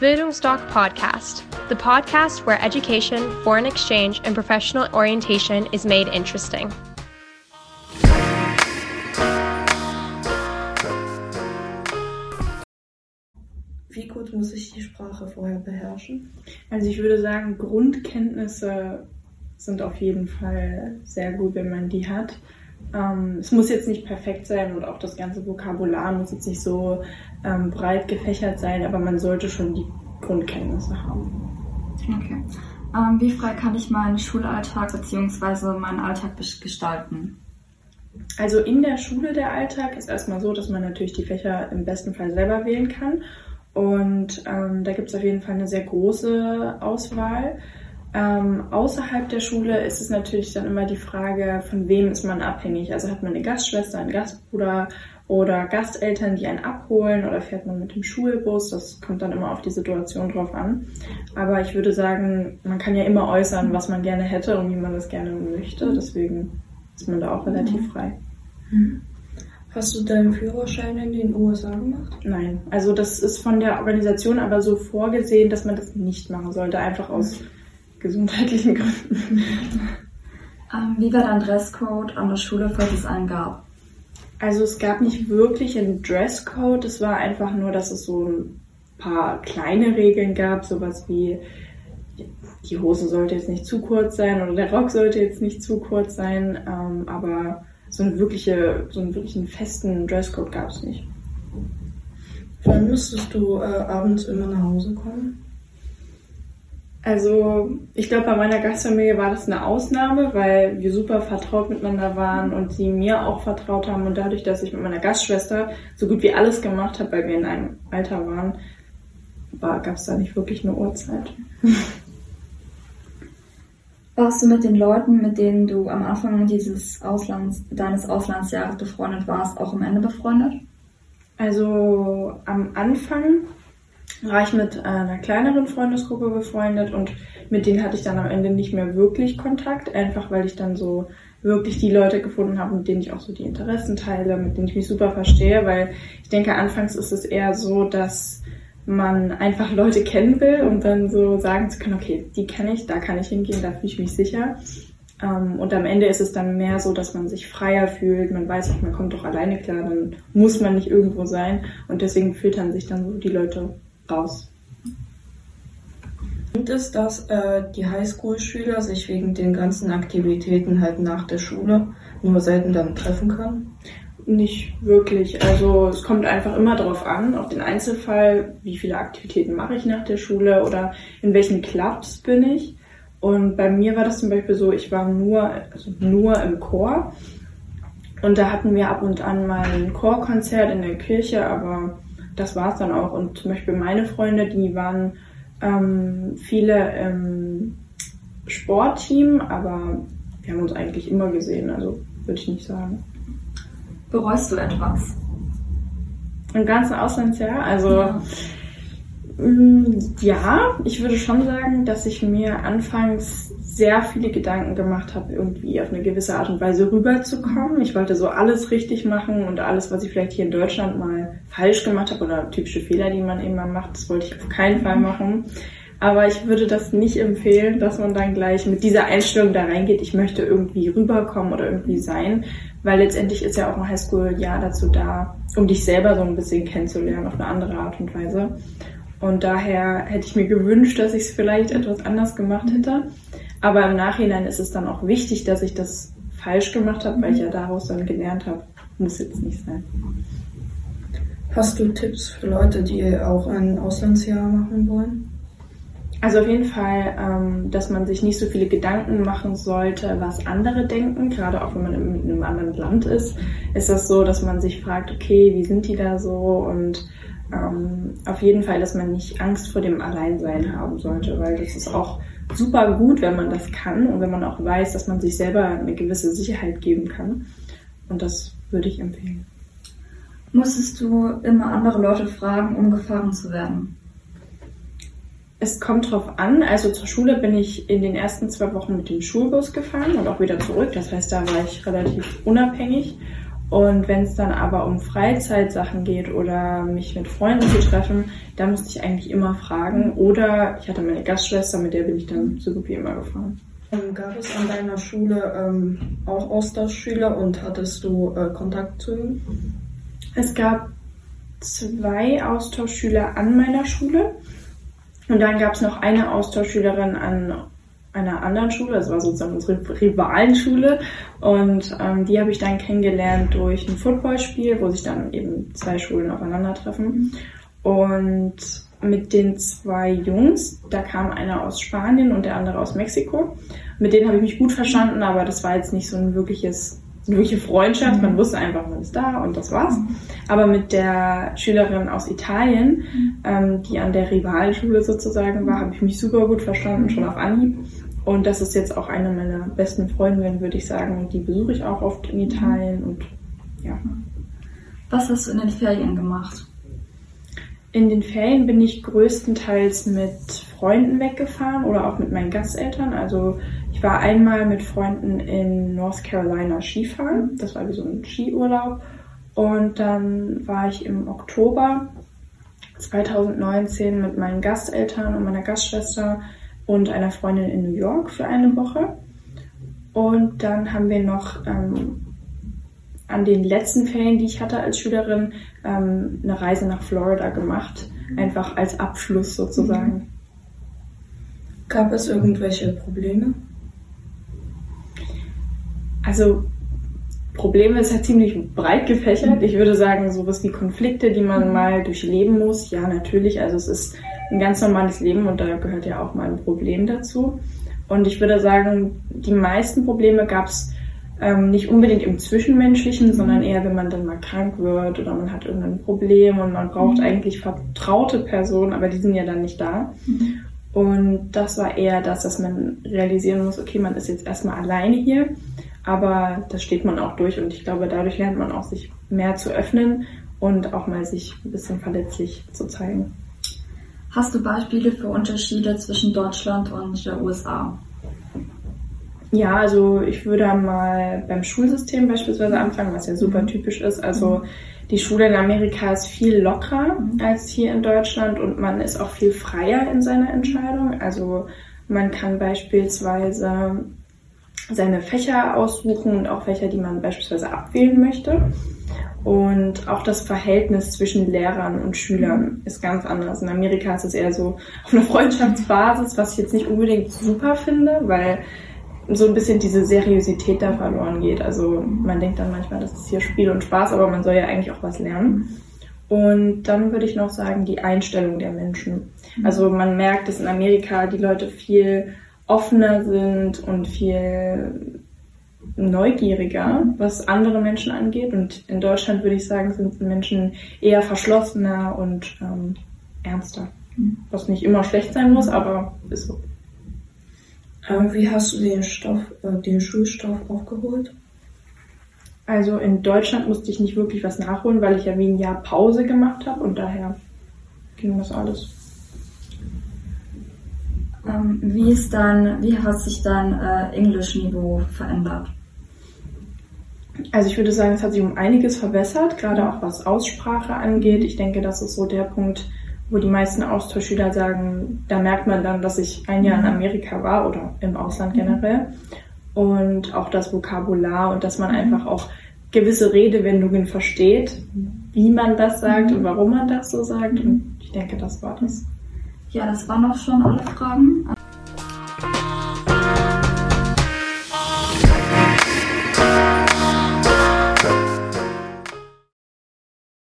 Bildungsdoc Podcast, the podcast where education, foreign exchange, and professional orientation is made interesting. Wie gut muss ich die Sprache vorher beherrschen? Also ich würde sagen, Grundkenntnisse sind auf jeden Fall sehr gut, wenn man die hat. Ähm, es muss jetzt nicht perfekt sein und auch das ganze Vokabular muss jetzt nicht so ähm, breit gefächert sein, aber man sollte schon die Grundkenntnisse haben. Okay. Ähm, wie frei kann ich meinen Schulalltag bzw. meinen Alltag gestalten? Also in der Schule der Alltag ist erstmal so, dass man natürlich die Fächer im besten Fall selber wählen kann. Und ähm, da gibt es auf jeden Fall eine sehr große Auswahl. Ähm, außerhalb der Schule ist es natürlich dann immer die Frage, von wem ist man abhängig. Also hat man eine Gastschwester, einen Gastbruder oder Gasteltern, die einen abholen oder fährt man mit dem Schulbus. Das kommt dann immer auf die Situation drauf an. Aber ich würde sagen, man kann ja immer äußern, was man gerne hätte und wie man das gerne möchte. Deswegen ist man da auch relativ mhm. frei. Mhm. Hast du deinen Führerschein in den USA gemacht? Nein, also das ist von der Organisation aber so vorgesehen, dass man das nicht machen sollte, einfach aus gesundheitlichen Gründen. Ähm, wie war dein Dresscode an der Schule, falls es einen gab? Also es gab nicht wirklich einen Dresscode, es war einfach nur, dass es so ein paar kleine Regeln gab, sowas wie die Hose sollte jetzt nicht zu kurz sein oder der Rock sollte jetzt nicht zu kurz sein, ähm, aber so, eine wirkliche, so einen wirklichen festen Dresscode gab es nicht. Wann müsstest du äh, abends immer nach Hause kommen? Also ich glaube, bei meiner Gastfamilie war das eine Ausnahme, weil wir super vertraut miteinander waren und sie mir auch vertraut haben. Und dadurch, dass ich mit meiner Gastschwester so gut wie alles gemacht habe, weil wir in einem Alter waren, gab es da nicht wirklich eine Uhrzeit. Warst du mit den Leuten, mit denen du am Anfang dieses Auslands, deines Auslandsjahres befreundet warst, auch am Ende befreundet? Also am Anfang war ich mit einer kleineren Freundesgruppe befreundet und mit denen hatte ich dann am Ende nicht mehr wirklich Kontakt, einfach weil ich dann so wirklich die Leute gefunden habe, mit denen ich auch so die Interessen teile, mit denen ich mich super verstehe, weil ich denke, anfangs ist es eher so, dass man einfach Leute kennen will und dann so sagen zu können, okay, die kenne ich, da kann ich hingehen, da fühle ich mich sicher. Ähm, und am Ende ist es dann mehr so, dass man sich freier fühlt. Man weiß auch, man kommt doch alleine klar, dann muss man nicht irgendwo sein. Und deswegen filtern sich dann so die Leute raus. Stimmt es, dass äh, die Highschool-Schüler sich wegen den ganzen Aktivitäten halt nach der Schule nur selten dann treffen können? Nicht wirklich. Also es kommt einfach immer darauf an, auf den Einzelfall, wie viele Aktivitäten mache ich nach der Chorschule oder in welchen Clubs bin ich. Und bei mir war das zum Beispiel so, ich war nur, also nur im Chor. Und da hatten wir ab und an mal ein Chorkonzert in der Kirche, aber das war es dann auch. Und zum Beispiel meine Freunde, die waren ähm, viele im Sportteam, aber wir haben uns eigentlich immer gesehen, also würde ich nicht sagen. Bereust du etwas? Im ganzen Auslandsjahr? Also ja. Mm, ja, ich würde schon sagen, dass ich mir anfangs sehr viele Gedanken gemacht habe, irgendwie auf eine gewisse Art und Weise rüberzukommen. Ich wollte so alles richtig machen und alles, was ich vielleicht hier in Deutschland mal falsch gemacht habe oder typische Fehler, die man eben mal macht, das wollte ich auf keinen Fall machen. Aber ich würde das nicht empfehlen, dass man dann gleich mit dieser Einstellung da reingeht, ich möchte irgendwie rüberkommen oder irgendwie sein, weil letztendlich ist ja auch ein Highschool-Jahr dazu da, um dich selber so ein bisschen kennenzulernen auf eine andere Art und Weise. Und daher hätte ich mir gewünscht, dass ich es vielleicht etwas anders gemacht hätte. Aber im Nachhinein ist es dann auch wichtig, dass ich das falsch gemacht habe, weil ich ja daraus dann gelernt habe, muss jetzt nicht sein. Hast du Tipps für Leute, die auch ein Auslandsjahr machen wollen? Also auf jeden Fall, ähm, dass man sich nicht so viele Gedanken machen sollte, was andere denken. Gerade auch wenn man in einem anderen Land ist, ist das so, dass man sich fragt, okay, wie sind die da so? Und ähm, auf jeden Fall, dass man nicht Angst vor dem Alleinsein haben sollte, weil das ist auch super gut, wenn man das kann und wenn man auch weiß, dass man sich selber eine gewisse Sicherheit geben kann. Und das würde ich empfehlen. Musstest du immer andere Leute fragen, um gefahren zu werden? Es kommt drauf an. Also zur Schule bin ich in den ersten zwei Wochen mit dem Schulbus gefahren und auch wieder zurück. Das heißt, da war ich relativ unabhängig. Und wenn es dann aber um Freizeitsachen geht oder mich mit Freunden zu treffen, da musste ich eigentlich immer fragen. Oder ich hatte meine Gastschwester, mit der bin ich dann so gut wie immer gefahren. Ähm, gab es an deiner Schule ähm, auch Austauschschüler und hattest du äh, Kontakt zu ihnen? Es gab zwei Austauschschüler an meiner Schule und dann gab es noch eine Austauschschülerin an einer anderen Schule, das war sozusagen unsere Rivalenschule und ähm, die habe ich dann kennengelernt durch ein Footballspiel, wo sich dann eben zwei Schulen aufeinandertreffen und mit den zwei Jungs, da kam einer aus Spanien und der andere aus Mexiko. Mit denen habe ich mich gut verstanden, aber das war jetzt nicht so ein wirkliches wirkliche Freundschaft. Man wusste einfach, man ist da und das war's. Aber mit der Schülerin aus Italien, ähm, die an der Rivalschule sozusagen war, habe ich mich super gut verstanden, schon auf Anhieb. Und das ist jetzt auch eine meiner besten Freundinnen, würde ich sagen. Und die besuche ich auch oft in Italien und ja. Was hast du in den Ferien gemacht? In den Ferien bin ich größtenteils mit Freunden weggefahren oder auch mit meinen Gasteltern. Also ich war einmal mit Freunden in North Carolina Skifahren. Das war wie so ein Skiurlaub. Und dann war ich im Oktober 2019 mit meinen Gasteltern und meiner Gastschwester und einer Freundin in New York für eine Woche. Und dann haben wir noch ähm, an den letzten Ferien, die ich hatte als Schülerin, ähm, eine Reise nach Florida gemacht. Einfach als Abschluss sozusagen. Gab es irgendwelche Probleme? Also Probleme ist halt ziemlich breit gefächert. Ich würde sagen, sowas wie Konflikte, die man mal durchleben muss. Ja, natürlich. Also es ist ein ganz normales Leben und da gehört ja auch mal ein Problem dazu. Und ich würde sagen, die meisten Probleme gab es ähm, nicht unbedingt im Zwischenmenschlichen, sondern eher, wenn man dann mal krank wird oder man hat irgendein Problem und man braucht mhm. eigentlich vertraute Personen, aber die sind ja dann nicht da. Mhm. Und das war eher das, dass man realisieren muss, okay, man ist jetzt erstmal alleine hier, aber das steht man auch durch und ich glaube, dadurch lernt man auch sich mehr zu öffnen und auch mal sich ein bisschen verletzlich zu zeigen. Hast du Beispiele für Unterschiede zwischen Deutschland und der USA? Ja, also ich würde mal beim Schulsystem beispielsweise anfangen, was ja super typisch ist. Also die Schule in Amerika ist viel lockerer mhm. als hier in Deutschland und man ist auch viel freier in seiner Entscheidung. Also man kann beispielsweise seine Fächer aussuchen und auch Fächer, die man beispielsweise abwählen möchte. Und auch das Verhältnis zwischen Lehrern und Schülern ist ganz anders. In Amerika ist es eher so auf einer Freundschaftsbasis, was ich jetzt nicht unbedingt super finde, weil so ein bisschen diese Seriosität da verloren geht. Also man denkt dann manchmal, das ist hier Spiel und Spaß, aber man soll ja eigentlich auch was lernen. Und dann würde ich noch sagen, die Einstellung der Menschen. Also man merkt, dass in Amerika die Leute viel offener sind und viel neugieriger, was andere Menschen angeht. Und in Deutschland würde ich sagen, sind Menschen eher verschlossener und ähm, ernster. Was nicht immer schlecht sein muss, aber ist so. Ähm, wie hast du den Stoff, äh, den Schulstoff aufgeholt? Also in Deutschland musste ich nicht wirklich was nachholen, weil ich ja wie ein Jahr Pause gemacht habe und daher ging das alles. Ähm, wie ist dann, wie hat sich dein äh, Englischniveau verändert? Also ich würde sagen, es hat sich um einiges verbessert, gerade auch was Aussprache angeht. Ich denke, das ist so der Punkt, wo die meisten Austauschschüler sagen, da merkt man dann, dass ich ein Jahr in mhm. Amerika war oder im Ausland mhm. generell. Und auch das Vokabular und dass man mhm. einfach auch gewisse Redewendungen versteht, wie man das sagt und warum man das so sagt. Und ich denke, das war das. Ja, das waren auch schon alle Fragen.